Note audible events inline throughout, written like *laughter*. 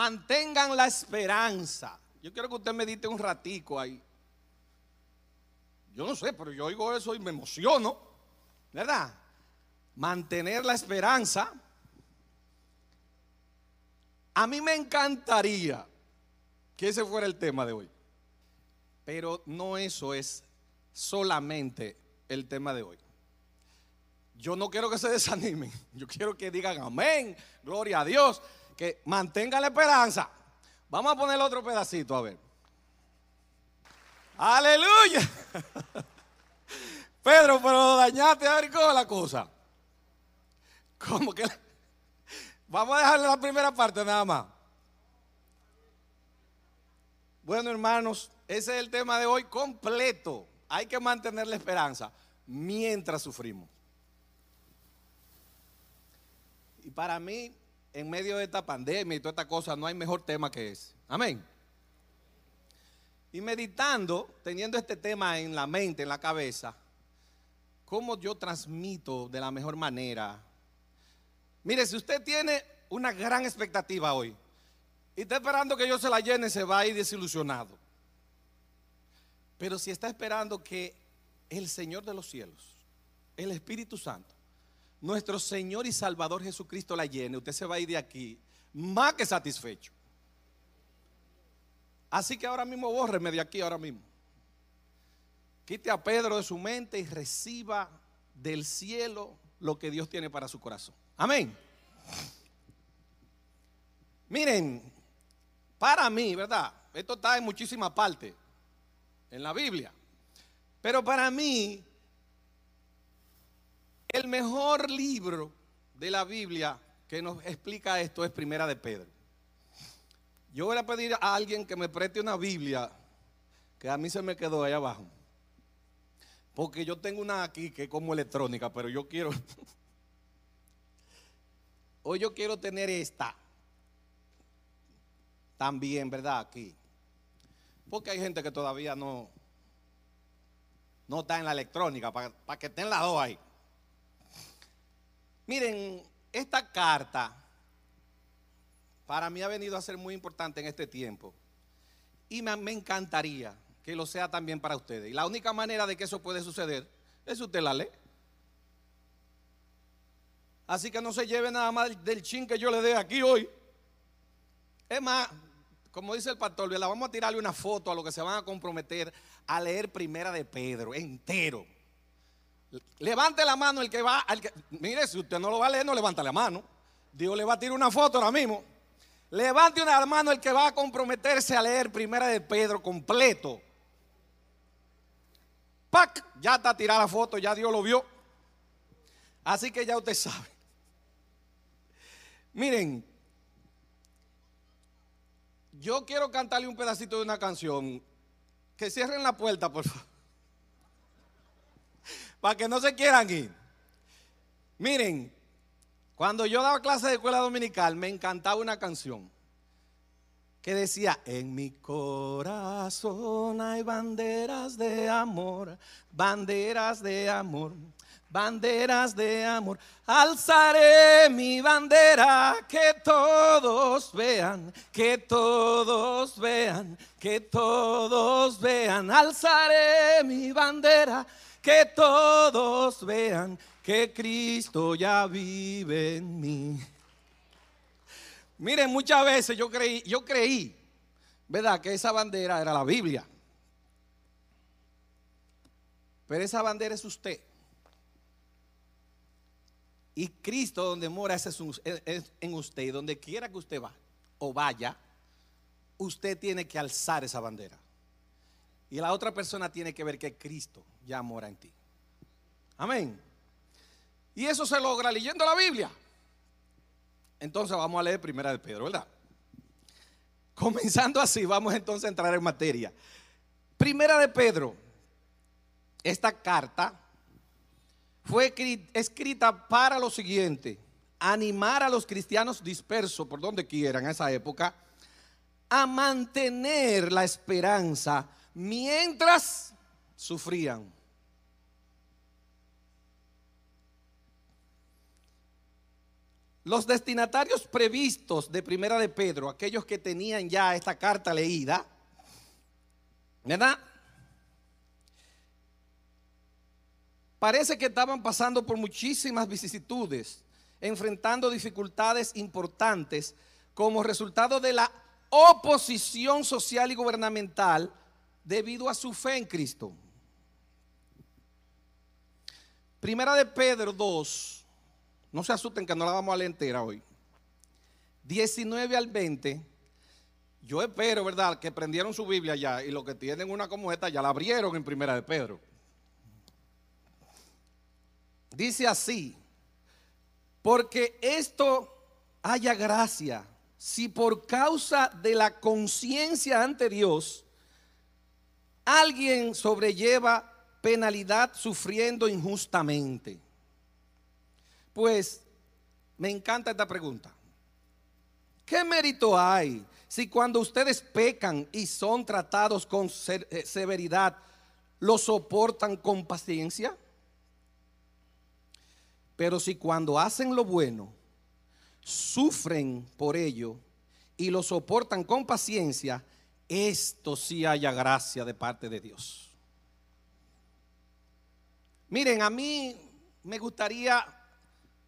mantengan la esperanza. Yo quiero que usted medite un ratico ahí. Yo no sé, pero yo oigo eso y me emociono, ¿verdad? Mantener la esperanza. A mí me encantaría que ese fuera el tema de hoy. Pero no eso es solamente el tema de hoy. Yo no quiero que se *laughs* desanimen. Yo quiero que digan amén, gloria a Dios, que mantengan la esperanza. Vamos a poner otro pedacito, a ver. Aleluya. *laughs* Pedro, pero dañaste a ver cómo la cosa. ¿Cómo que? Vamos a dejarle la primera parte nada más. Bueno, hermanos, ese es el tema de hoy completo. Hay que mantener la esperanza mientras sufrimos. Y para mí, en medio de esta pandemia y toda esta cosa, no hay mejor tema que ese. Amén. Y meditando, teniendo este tema en la mente, en la cabeza, ¿cómo yo transmito de la mejor manera? Mire, si usted tiene una gran expectativa hoy y está esperando que yo se la llene, se va a desilusionado. Pero si está esperando que el Señor de los cielos, el Espíritu Santo, nuestro Señor y Salvador Jesucristo la llene, usted se va a ir de aquí más que satisfecho. Así que ahora mismo bórreme de aquí, ahora mismo. Quite a Pedro de su mente y reciba del cielo lo que Dios tiene para su corazón. Amén. Miren, para mí, ¿verdad? Esto está en muchísimas partes en la Biblia. Pero para mí, el mejor libro de la Biblia que nos explica esto es Primera de Pedro. Yo voy a pedir a alguien que me preste una Biblia que a mí se me quedó ahí abajo. Porque yo tengo una aquí que es como electrónica, pero yo quiero. *laughs* Hoy yo quiero tener esta. También, ¿verdad? Aquí. Porque hay gente que todavía no, no está en la electrónica, para, para que estén las dos ahí. Miren, esta carta para mí ha venido a ser muy importante en este tiempo. Y me, encantaría que lo sea también para ustedes. Y la única manera de que eso puede suceder es usted la lee. Así que no se lleve nada más del chin que yo le dé aquí hoy. Es más, como dice el pastor, vamos a tirarle una foto a los que se van a comprometer a leer Primera de Pedro, entero. Levante la mano el que va, al que, mire, si usted no lo va a leer, no levanta la mano. Dios le va a tirar una foto ahora mismo. Levante una mano el que va a comprometerse a leer Primera de Pedro completo. ¡Pac! Ya está tirada la foto, ya Dios lo vio. Así que ya usted sabe. Miren, yo quiero cantarle un pedacito de una canción. Que cierren la puerta, por favor. Para que no se quieran ir. Miren, cuando yo daba clase de escuela dominical, me encantaba una canción que decía, en mi corazón hay banderas de amor, banderas de amor, banderas de amor. Alzaré mi bandera, que todos vean, que todos vean, que todos vean. Alzaré mi bandera, que todos vean que Cristo ya vive en mí. Miren, muchas veces yo creí, yo creí, ¿verdad? Que esa bandera era la Biblia. Pero esa bandera es usted. Y Cristo donde mora es en usted. Y donde quiera que usted va o vaya, usted tiene que alzar esa bandera. Y la otra persona tiene que ver que Cristo ya mora en ti. Amén. Y eso se logra leyendo la Biblia. Entonces vamos a leer Primera de Pedro, ¿verdad? Comenzando así, vamos entonces a entrar en materia. Primera de Pedro, esta carta fue escrita para lo siguiente, animar a los cristianos dispersos por donde quieran en esa época a mantener la esperanza mientras sufrían. los destinatarios previstos de Primera de Pedro, aquellos que tenían ya esta carta leída, ¿verdad? Parece que estaban pasando por muchísimas vicisitudes, enfrentando dificultades importantes como resultado de la oposición social y gubernamental debido a su fe en Cristo. Primera de Pedro 2, no se asusten que no la vamos a leer entera hoy. 19 al 20. Yo espero, ¿verdad?, que prendieron su Biblia ya y los que tienen una como esta ya la abrieron en Primera de Pedro. Dice así, porque esto haya gracia, si por causa de la conciencia ante Dios, alguien sobrelleva penalidad sufriendo injustamente. Pues me encanta esta pregunta. ¿Qué mérito hay si cuando ustedes pecan y son tratados con eh, severidad, lo soportan con paciencia? Pero si cuando hacen lo bueno, sufren por ello y lo soportan con paciencia, esto sí haya gracia de parte de Dios. Miren, a mí me gustaría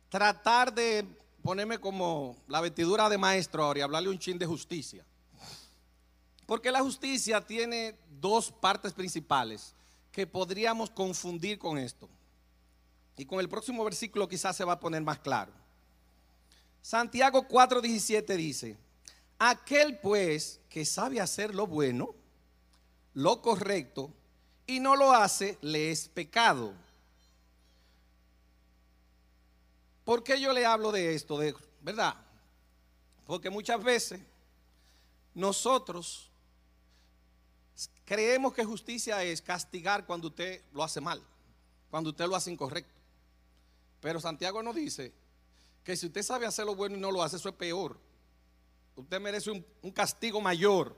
tratar de ponerme como la vestidura de maestro ahora y hablarle un chin de justicia. Porque la justicia tiene dos partes principales que podríamos confundir con esto. Y con el próximo versículo quizás se va a poner más claro. Santiago 4:17 dice, aquel pues que sabe hacer lo bueno, lo correcto, y no lo hace, le es pecado. ¿Por qué yo le hablo de esto? De, ¿Verdad? Porque muchas veces nosotros creemos que justicia es castigar cuando usted lo hace mal, cuando usted lo hace incorrecto. Pero Santiago nos dice que si usted sabe hacer lo bueno y no lo hace, eso es peor. Usted merece un, castigo mayor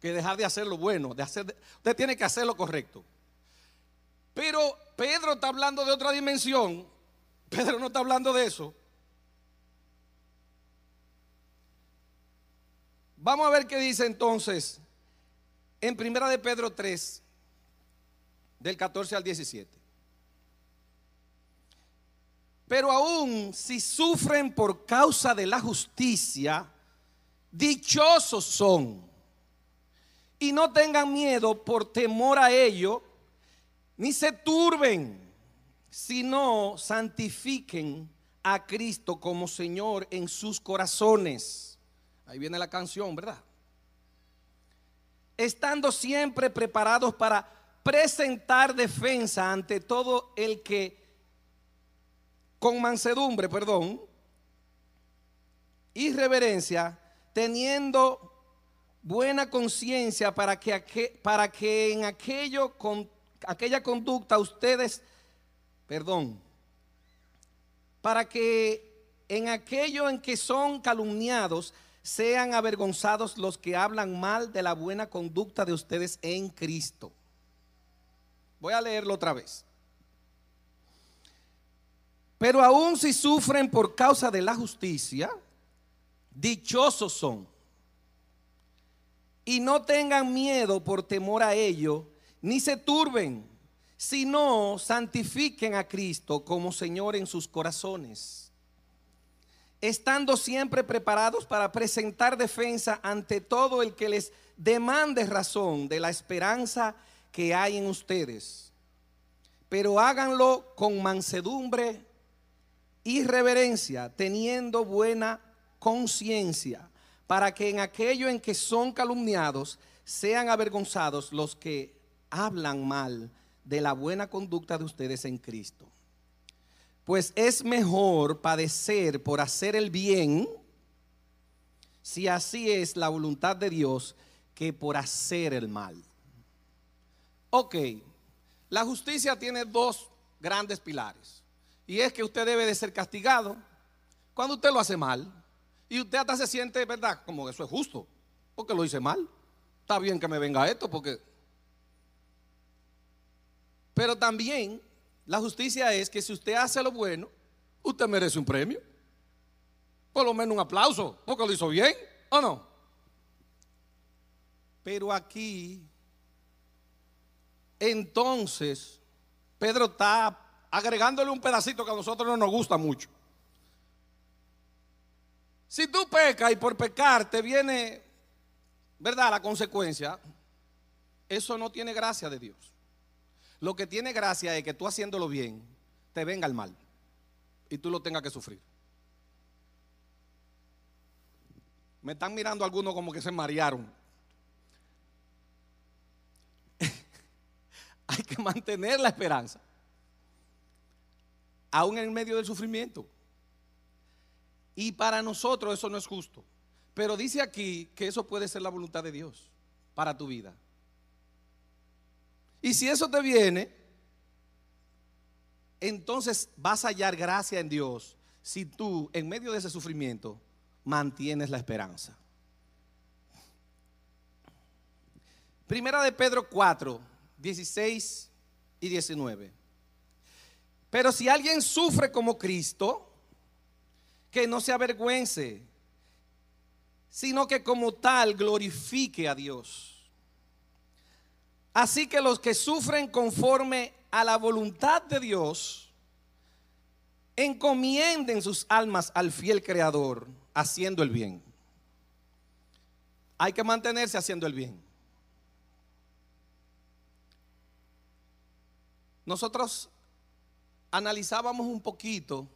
que dejar de hacer lo bueno. De hacer, usted tiene que hacer lo correcto. Pero Pedro está hablando de otra dimensión. *laughs* Pedro no está hablando de eso. Vamos a ver qué dice entonces en Primera de Pedro 3, del 14 al 17. Pero aún si sufren por causa de la justicia, dichosos son. Y no tengan miedo por temor a ello, ni se turben, sino santifiquen a Cristo como Señor en sus corazones. Ahí viene la canción, ¿verdad? Estando siempre preparados para presentar defensa ante todo el que con mansedumbre, perdón, y reverencia, teniendo buena conciencia para que, para que en aquello, con, aquella conducta ustedes, perdón, para que en aquello en que son calumniados, sean avergonzados los que hablan mal de la buena conducta de ustedes en Cristo. Voy a leerlo otra vez. Pero aún si sufren por causa de la justicia, dichosos son. Y no tengan miedo por temor a ello, ni se turben, sino santifiquen a Cristo como Señor en sus corazones, estando siempre preparados para presentar defensa ante todo el que les demande razón de la esperanza que hay en ustedes. Pero háganlo con mansedumbre y reverencia, teniendo buena conciencia, para que en aquello en que son calumniados sean avergonzados los que hablan mal de la buena conducta de ustedes en Cristo. Pues es mejor padecer por hacer el bien, si así es la voluntad de Dios, que por hacer el mal. Ok, la justicia tiene dos grandes pilares. Y es que usted debe de ser castigado cuando usted lo hace mal. Y usted hasta se siente, ¿verdad? Como eso es justo. Porque lo hice mal. Está bien que me venga esto porque... Pero también la justicia es que si usted hace lo bueno, usted merece un premio. Por lo menos un aplauso, porque lo hizo bien, ¿o no? Pero aquí, entonces, Pedro está agregándole un pedacito que a nosotros no nos gusta mucho. Si tú pecas y por pecar te viene, ¿verdad? La consecuencia, eso no tiene gracia de Dios. Lo que tiene gracia es que tú haciéndolo bien, te venga el mal y tú lo tengas que sufrir. Me están mirando algunos como que se marearon. *laughs* Hay que mantener la esperanza, aún en medio del sufrimiento. Y para nosotros eso no es justo. Pero dice aquí que eso puede ser la voluntad de Dios para tu vida. Y si eso te viene, entonces vas a hallar gracia en Dios si tú en medio de ese sufrimiento mantienes la esperanza. Primera de Pedro 4, 16 y 19. Pero si alguien sufre como Cristo, que no se avergüence, sino que como tal glorifique a Dios. Así que los que sufren conforme a la voluntad de Dios, encomienden sus almas al fiel Creador, haciendo el bien. Hay que mantenerse haciendo el bien. Nosotros analizábamos un poquito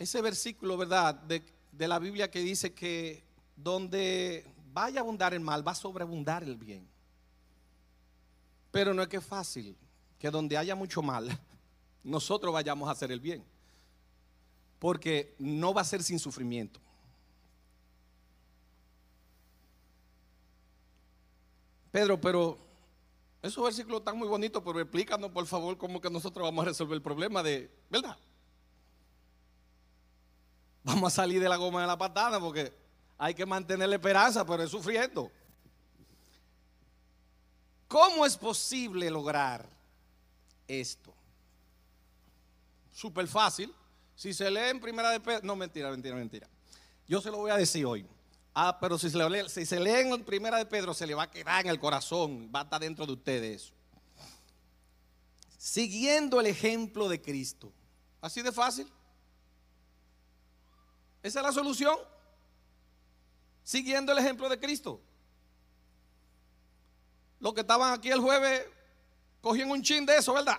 ese versículo, ¿verdad? De, la Biblia que dice que donde vaya a abundar el mal, va a sobreabundar el bien. Pero no es que es fácil que donde haya mucho mal, *laughs* nosotros vayamos a hacer el bien. Porque no va a ser sin sufrimiento. Pedro, pero esos versículos están muy bonitos, pero explícanos por favor cómo que nosotros vamos a resolver el problema de, ¿verdad? Vamos a salir de la goma de la patada porque hay que mantener la esperanza, pero es sufriendo. ¿Cómo es posible lograr esto? Súper fácil. Si se lee en primera de Pedro, no mentira, mentira, mentira. Yo se lo voy a decir hoy. Ah, pero si se, lee, si se lee en primera de Pedro, se le va a quedar en el corazón, va a estar dentro de ustedes. Siguiendo el ejemplo de Cristo. Así de fácil. Esa es la solución. Siguiendo el ejemplo de Cristo. Los que estaban aquí el jueves cogían un chin de eso, ¿verdad?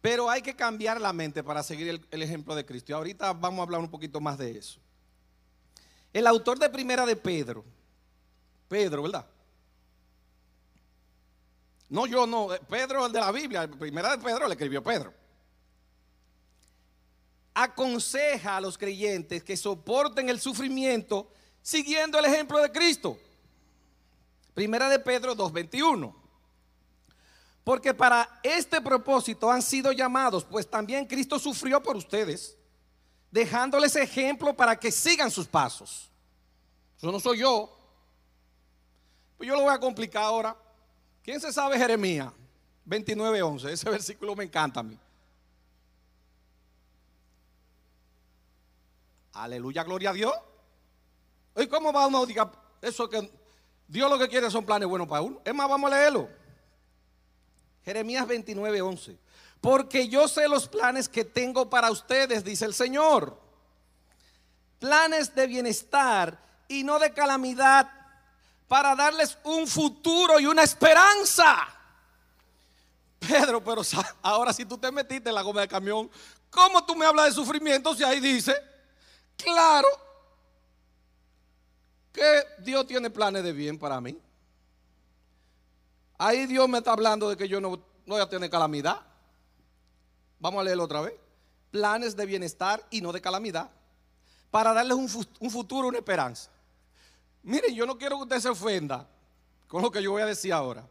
Pero hay que cambiar la mente para seguir el, ejemplo de Cristo. Y ahorita vamos a hablar un poquito más de eso. El autor de Primera de Pedro, Pedro, ¿verdad? No, yo no, Pedro el de la Biblia, Primera de Pedro le escribió Pedro aconseja a los creyentes que soporten el sufrimiento siguiendo el ejemplo de Cristo. Primera de Pedro 2.21. Porque para este propósito han sido llamados, pues también Cristo sufrió por ustedes, dejándoles ejemplo para que sigan sus pasos. Eso no soy yo. Pues yo lo voy a complicar ahora. ¿Quién se sabe Jeremías 29.11? Ese versículo me encanta a mí. Aleluya, gloria a Dios. ¿Y cómo va uno a decir eso que Dios lo que quiere son planes buenos para uno? Es más, vamos a leerlo. Jeremías 29, 11. Porque yo sé los planes que tengo para ustedes, dice el Señor. Planes de bienestar y no de calamidad, para darles un futuro y una esperanza. Pedro, pero ahora si tú te metiste en la goma del camión, ¿cómo tú me hablas de sufrimiento si ahí dice claro que Dios tiene planes de bien para mí. Ahí Dios me está hablando de que yo no, voy a tener calamidad. Vamos a leerlo otra vez. Planes de bienestar y no de calamidad. Para darles un, un futuro, una esperanza. Miren, yo no quiero que usted se ofenda con lo que yo voy a decir ahora.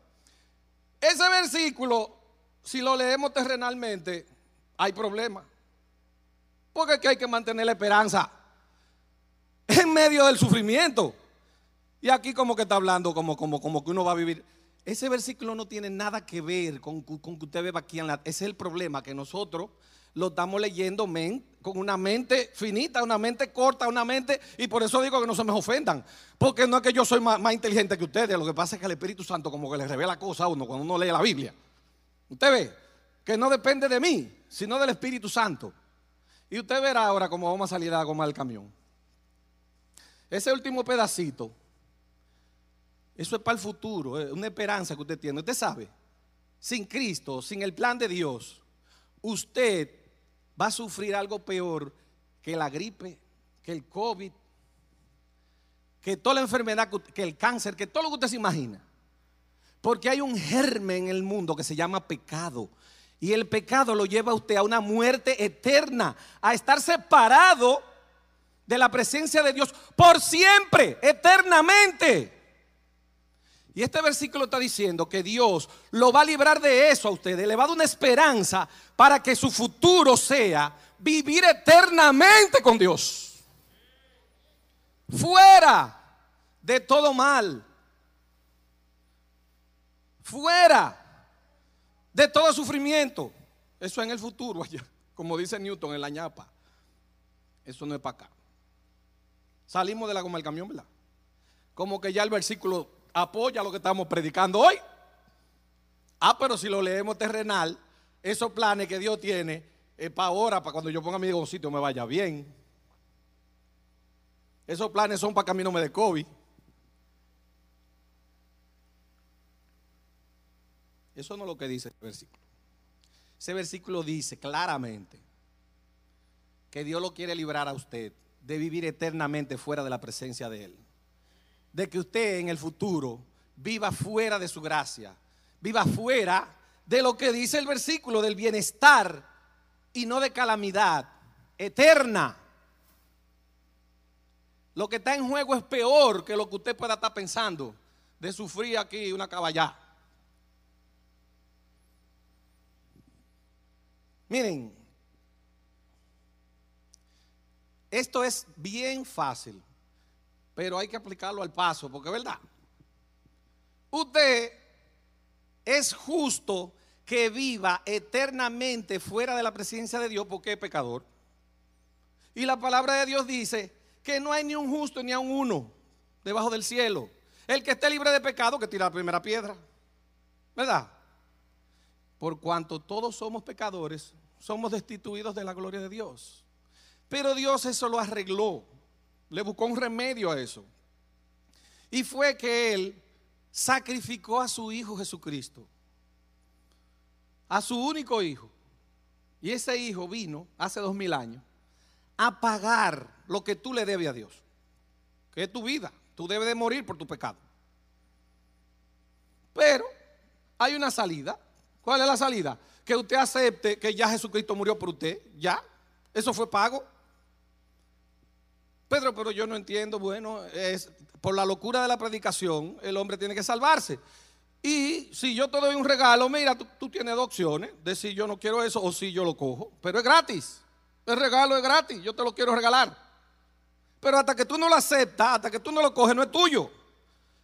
Ese versículo, si lo leemos terrenalmente, hay problema. Porque es que hay que mantener la esperanza *laughs* en medio del sufrimiento. Y aquí como que está hablando como, como, como que uno va a vivir. ese versículo no tiene nada que ver con, con que usted beba aquí en la... Ese es el problema, que nosotros lo estamos leyendo men- con una mente finita, una mente corta, una mente... Y por eso digo que no se me ofendan. Porque no es que yo soy más, inteligente que ustedes, lo que pasa es que el Espíritu Santo como que le revela cosas a uno cuando uno lee la Biblia. Usted ve que no depende de mí, sino del Espíritu Santo. Y usted verá ahora cómo vamos a salir a goma del camión. Ese último pedacito, eso es para el futuro, es una esperanza que usted tiene. Usted sabe, sin Cristo, sin el plan de Dios, usted va a sufrir algo peor que la gripe, que el COVID, que toda la enfermedad, que el cáncer, que todo lo que usted se imagina. Porque hay un germen en el mundo que se llama pecado. Y el pecado lo lleva a usted a una muerte eterna, a estar separado de la presencia de Dios por siempre, eternamente. Y este versículo está diciendo que Dios lo va a librar de eso a usted, le va a dar una esperanza para que su futuro sea vivir eternamente con Dios. Fuera de todo mal. Fuera de todo sufrimiento. Eso en el futuro *laughs* allá, como dice Newton en la ñapa. Eso no es para acá. Salimos de la goma del camión, ¿verdad? Como que ya el versículo apoya lo que estamos predicando hoy. Ah, pero si lo leemos terrenal, esos planes que Dios tiene es para ahora, para cuando yo ponga mi negocito me vaya bien. Esos planes son para que a mí no me dé COVID. Eso no es lo que dice el versículo. Ese versículo dice claramente que Dios lo quiere librar a usted de vivir eternamente fuera de la presencia de Él. De que usted en el futuro viva fuera de su gracia, viva fuera de lo que dice el versículo del bienestar y no de calamidad eterna. Lo que está en juego es peor que lo que usted pueda estar pensando de sufrir aquí una caballá. Miren, esto es bien fácil, pero hay que aplicarlo al paso, porque es verdad. Usted es justo que viva eternamente fuera de la presencia de Dios porque es pecador. Y la palabra de Dios dice que no hay ni un justo ni a un uno debajo del cielo. El que esté libre de pecado que tira la primera piedra. ¿Verdad? Por cuanto todos somos pecadores, somos destituidos de la gloria de Dios. Pero Dios eso lo arregló. Le buscó un remedio a eso. Y fue que Él sacrificó a su Hijo Jesucristo. A su único Hijo. Y ese Hijo vino hace dos mil años a pagar lo que tú le debes a Dios. Que es tu vida. Tú debes de morir por tu pecado. Pero hay una salida. ¿Cuál es la salida? Que usted acepte que ya Jesucristo murió por usted. Ya. Eso fue pago. Pedro, pero yo no entiendo. Bueno, es por la locura de la predicación, el hombre tiene que salvarse. Y si yo te doy un regalo, mira, tú, tienes dos opciones: de si yo no quiero eso o si yo lo cojo. Pero es gratis. El regalo es gratis. Yo te lo quiero regalar. Pero hasta que tú no lo aceptas, hasta que tú no lo coges, no es tuyo.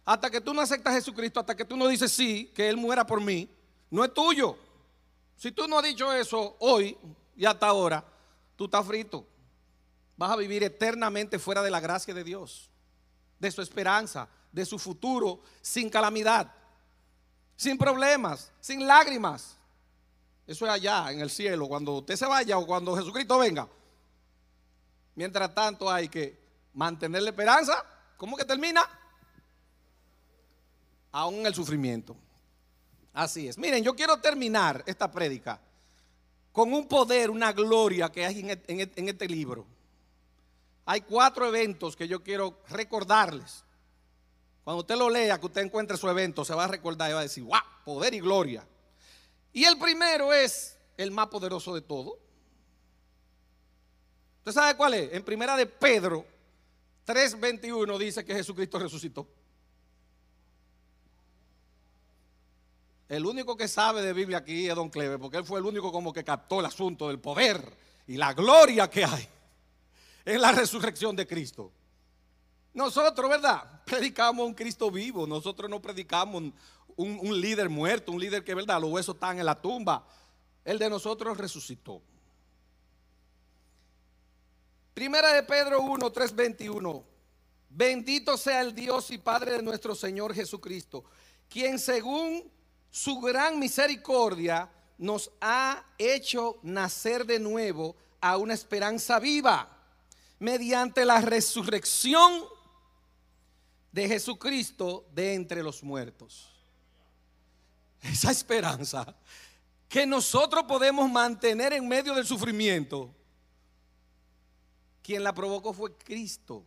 Hasta que tú no aceptas a Jesucristo, hasta que tú no dices sí, que Él muera por mí, no es tuyo. Si tú no has dicho eso hoy y hasta ahora, tú estás frito. Vas a vivir eternamente fuera de la gracia de Dios, de su esperanza, de su futuro, sin calamidad, sin problemas, sin lágrimas. Eso es allá en el cielo, cuando usted se vaya o cuando Jesucristo venga. Mientras tanto hay que mantener la esperanza. ¿Cómo que termina? Aún en el sufrimiento. Así es. Miren, yo quiero terminar esta prédica con un poder, una gloria que hay en este libro. Hay cuatro eventos que yo quiero recordarles. Cuando usted lo lea, que usted encuentre su evento, se va a recordar y va a decir, wow, poder y gloria. Y el primero es el más poderoso de todo. ¿Usted sabe cuál es? En primera de Pedro 3:21 dice que Jesucristo resucitó. El único que sabe de Biblia aquí es Don Cleve, porque él fue el único como que captó el asunto del poder y la gloria que hay en la resurrección de Cristo. Nosotros, ¿verdad? *laughs* Predicamos un Cristo vivo, nosotros no predicamos un, un líder muerto, un líder que, ¿verdad? Los huesos están en la tumba. El de nosotros resucitó. Primera de Pedro 1, 3, 21. Bendito sea el Dios y Padre de nuestro Señor Jesucristo, quien según su gran misericordia nos ha hecho nacer de nuevo a una esperanza viva mediante la resurrección de Jesucristo de entre los muertos. Esa esperanza que nosotros podemos mantener en medio del sufrimiento, quien la provocó fue Cristo.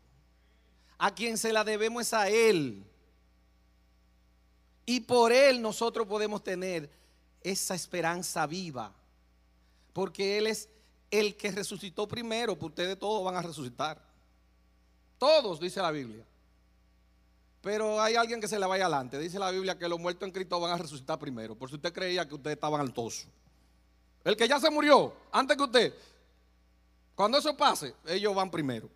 A quien se la debemos es a Él. Y por Él nosotros podemos tener esa esperanza viva. Porque Él es el que resucitó primero, pues ustedes todos van a resucitar. Todos, dice la Biblia. Pero hay alguien que se le vaya adelante. Dice la Biblia que los muertos en Cristo van a resucitar primero. Por si usted creía que ustedes estaban altosos. El que ya se murió, antes que usted. Cuando eso pase, ellos van primero.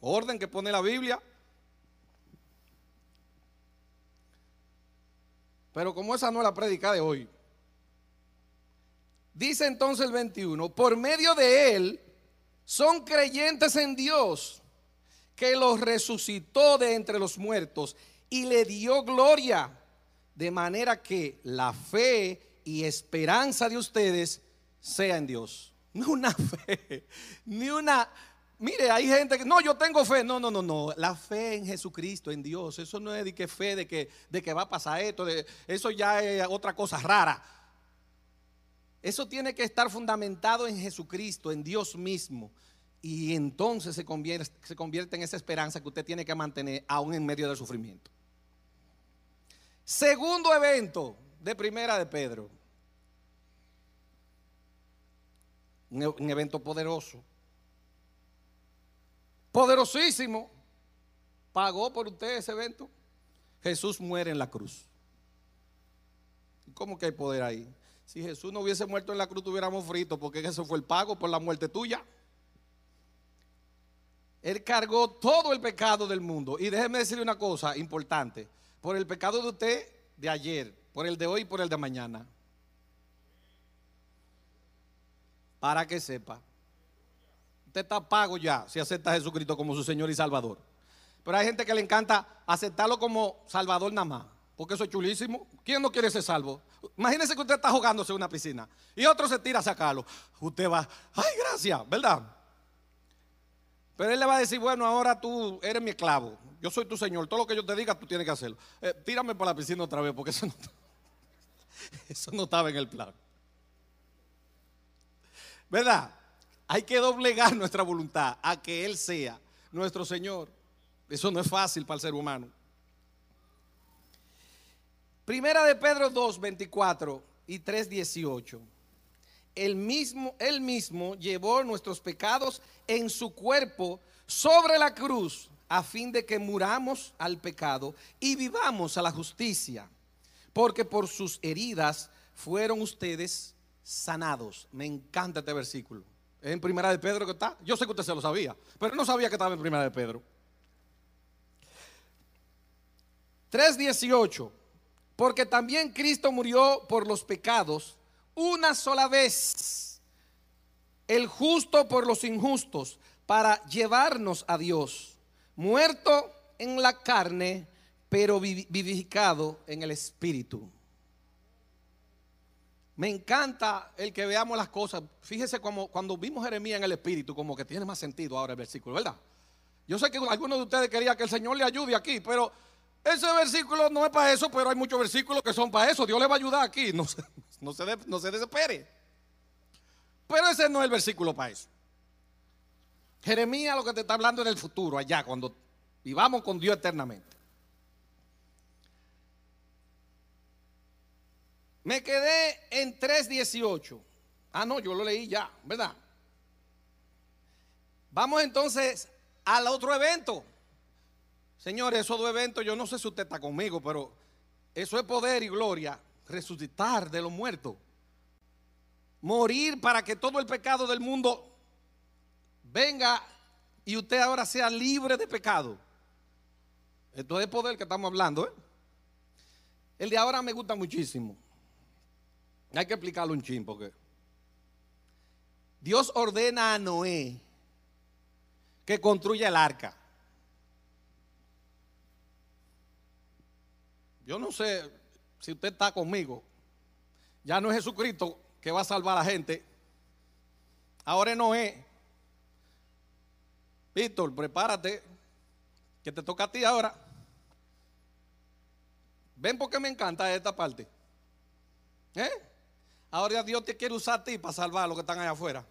Orden que pone la Biblia. Pero como esa no es la prédica de hoy. Dice entonces el 21, por medio de él son creyentes en Dios, que los resucitó de entre los muertos y le dio gloria, de manera que la fe y esperanza de ustedes sea en Dios. *laughs* No una fe, ni una... Mire, hay gente que, no, yo tengo fe. No, no, no, no. La fe en Jesucristo, en Dios. Eso no es de que fe de que, de que va a pasar esto. Eso ya es otra cosa rara. Eso tiene que estar fundamentado en Jesucristo, en Dios mismo. Y entonces se convierte, en esa esperanza que usted tiene que mantener aún en medio del sufrimiento. Segundo evento de primera de Pedro. Un, un evento poderoso. Poderosísimo. Pagó por usted ese evento. Jesús muere en la cruz. ¿Cómo que hay poder ahí? Si Jesús no hubiese muerto en la cruz, tuviéramos frito, porque eso fue el pago por la muerte tuya. Él cargó todo el pecado del mundo. Y déjeme decirle una cosa importante. Por el pecado de usted de ayer, por el de hoy y por el de mañana. Para que sepa. Usted está pago ya si acepta a Jesucristo como su Señor y Salvador. Pero hay gente que le encanta aceptarlo como Salvador nada más. Porque eso es chulísimo. ¿Quién no quiere ser salvo? Imagínese que usted está jugándose en una piscina y otro se tira a sacarlo. Usted va, ay, gracias, ¿verdad? Pero él le va a decir, bueno, ahora tú eres mi esclavo. Yo soy tu señor. Todo lo que yo te diga, tú tienes que hacerlo. Eh, tírame por la piscina otra vez, porque eso no, *laughs* eso no estaba en el plan. ¿Verdad? Hay que doblegar nuestra voluntad a que Él sea nuestro Señor. Eso no es fácil para el ser humano. Primera de Pedro 2, 24 y 3, 18. El mismo, él mismo llevó nuestros pecados en su cuerpo sobre la cruz a fin de que muramos al pecado y vivamos a la justicia. Porque por sus heridas fueron ustedes sanados. Me encanta este versículo. En Primera de Pedro que está. Yo sé que usted se lo sabía, pero no sabía que estaba en Primera de Pedro. 3.18 porque también Cristo murió por los pecados una sola vez, el justo por los injustos, para llevarnos a Dios, muerto en la carne, pero vivificado en el espíritu. Me encanta el que veamos las cosas. Fíjese como cuando vimos Jeremías en el espíritu, como que tiene más sentido ahora el versículo, ¿verdad? Yo sé que algunos de ustedes querían que el Señor le ayude aquí, pero ese versículo no es para eso, pero hay muchos versículos que son para eso. Dios le va a ayudar aquí. No se, no se, no se desespere. Pero ese no es el versículo para eso. Jeremías lo que te está hablando en el futuro, allá, cuando vivamos con Dios eternamente. Me quedé en 3.18. Ah, no, yo lo leí ya, ¿verdad? Vamos entonces al otro evento. Señores, esos dos eventos, yo no sé si usted está conmigo, pero eso es poder y gloria, resucitar de los muertos. Morir para que todo el pecado del mundo venga y usted ahora sea libre de pecado. Esto es poder que estamos hablando. ¿eh? El de ahora me gusta muchísimo. Hay que explicarlo un chin Dios ordena a Noé que construya el arca. Yo no sé si usted está conmigo. Ya no es Jesucristo que va a salvar a la gente. Ahora es Noé. Víctor, prepárate, que te toca a ti ahora. ¿Ven por qué me encanta esta parte? ¿Eh? Ahora Dios te quiere usar a ti para salvar a los que están allá afuera.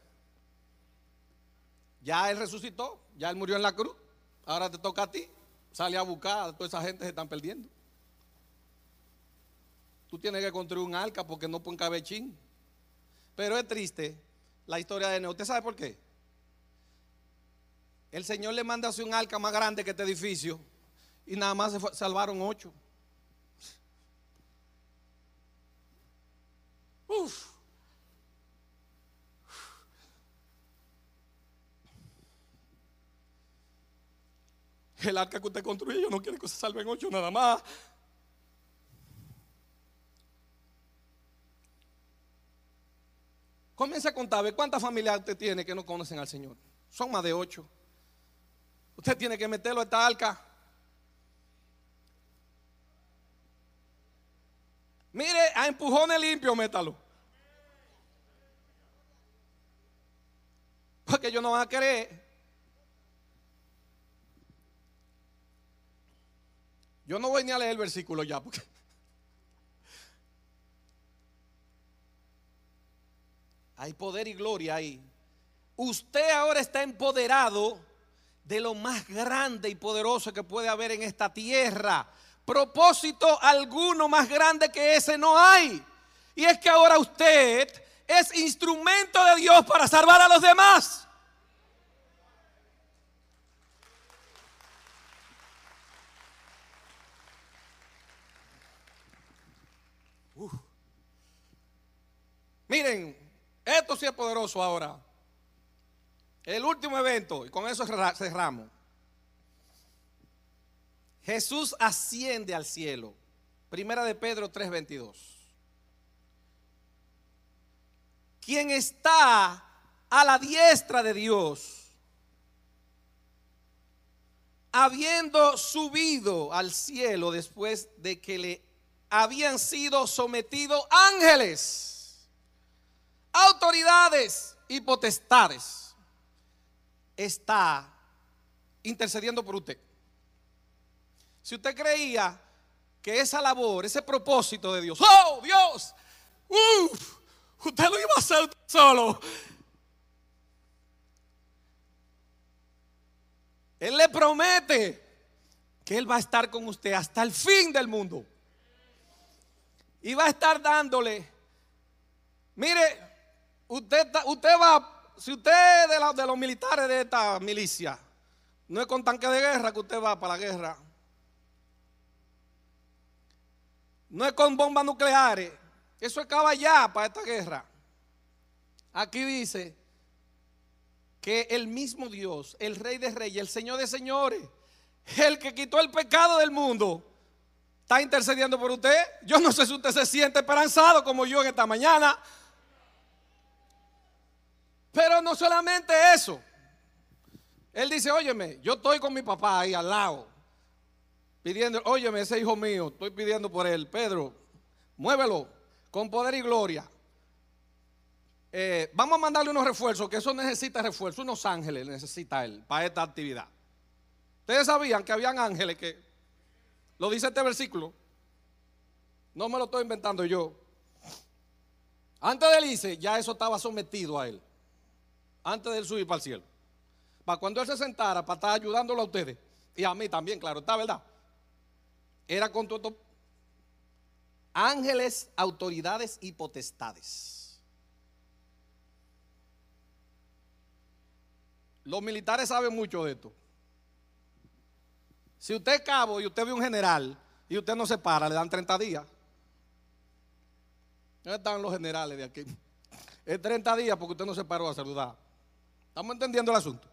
Ya Él resucitó, ya Él murió en la cruz. Ahora te toca a ti. Sale a buscar a toda esa gente que se están perdiendo. Tú tienes que construir un arca porque no pueden caber. Pero es triste la historia de Neo. ¿Usted sabe por qué? El Señor le manda hacer un arca más grande que este edificio y nada más se salvaron ocho. Uf. El arca que usted construye, yo no quiero que se salven ocho nada más. Comienza a contar, ¿cuántas familias usted tiene que no conocen al Señor? Son más de ocho. Usted tiene que meterlo a esta arca. Mire, a empujones limpios, métalo. Porque ellos no van a querer. Yo no voy ni a leer el versículo ya, porque hay poder y gloria ahí. Usted ahora está empoderado de lo más grande y poderoso que puede haber en esta tierra. Propósito alguno más grande que ese no hay. Y es que ahora usted es instrumento de Dios para salvar a los demás. Miren, esto sí es poderoso ahora. El último evento, y con eso cerramos. Jesús asciende al cielo. Primera de Pedro 3:22. Quien está a la diestra de Dios, habiendo subido al cielo después de que le habían sido sometidos ángeles, autoridades y potestades, está intercediendo por usted. Si usted creía que esa labor, ese propósito de Dios, oh Dios, usted lo iba a hacer solo. Él le promete que Él va a estar con usted hasta el fin del mundo. Y va a estar dándole. Mire, usted, usted va, si usted es de, los militares de esta milicia, no es con tanque de guerra que usted va para la guerra. No es con bombas nucleares. Eso acaba ya para esta guerra. Aquí dice que el mismo Dios, el Rey de Reyes, el Señor de Señores, el que quitó el pecado del mundo, está intercediendo por usted. Yo no sé si usted se siente esperanzado como yo en esta mañana. Pero no solamente eso. Él dice, óyeme, yo estoy con mi papá ahí al lado pidiendo, óyeme, ese hijo mío, estoy pidiendo por él. Pedro, muévelo con poder y gloria. Eh, vamos a mandarle unos refuerzos, que eso necesita refuerzo, unos ángeles necesita él para esta actividad. Ustedes sabían que habían ángeles que, lo dice este versículo, no me lo estoy inventando yo. Antes de él dice, ya eso estaba sometido a él, antes de él subir para el cielo. Para cuando él se sentara, para estar ayudándolo a ustedes, y a mí también, claro, está verdad era con todo ángeles, autoridades y potestades. Los militares saben mucho de esto. Si usted es cabo y usted ve un general y usted no se para, le dan 30 días. ¿Dónde están los generales de aquí? Es 30 días porque usted no se paró a saludar. ¿Estamos entendiendo el asunto?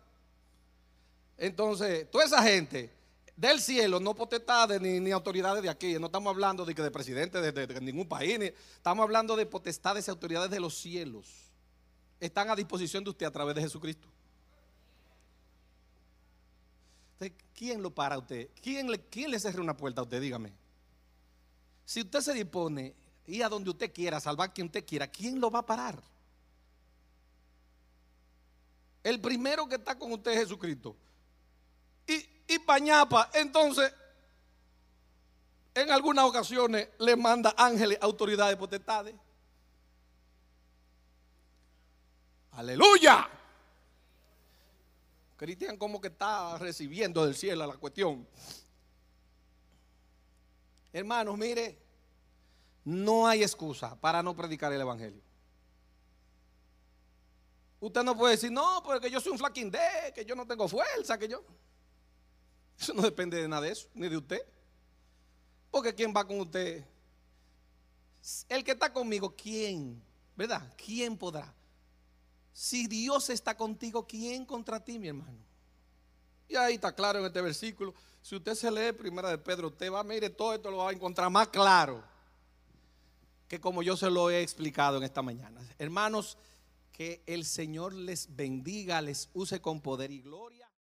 Entonces, toda esa gente del cielo, no potestades ni, ni autoridades de aquí. No estamos hablando de que de presidente de, ningún país, estamos hablando de potestades y autoridades de los cielos. Están a disposición de usted a través de Jesucristo. Entonces, ¿Quién lo para a usted? ¿Quién le, ¿Quién una puerta a usted? Dígame. Si usted se dispone ir a donde usted quiera, salvar a quien usted quiera, ¿quién lo va a parar? El primero que está con usted es Jesucristo. Y, y Pañapa, entonces, en algunas ocasiones le manda ángeles, autoridades, potestades. Aleluya. Cristian como que está recibiendo del cielo la cuestión. Hermanos, mire, no hay excusa para no predicar el Evangelio. Usted no puede decir, no, porque yo soy un flaquindé, que yo no tengo fuerza, que yo... Eso no depende de nada de eso, ni de usted. Porque ¿quién va con usted? El que está conmigo, ¿quién? ¿Verdad? ¿Quién podrá? Si Dios está contigo, ¿quién contra ti, mi hermano? Y ahí está claro en este versículo. Si usted se lee primera de Pedro, usted va, mire, todo esto lo va a encontrar más claro que como yo se lo he explicado en esta mañana. Hermanos, que el Señor les bendiga, les use con poder y gloria.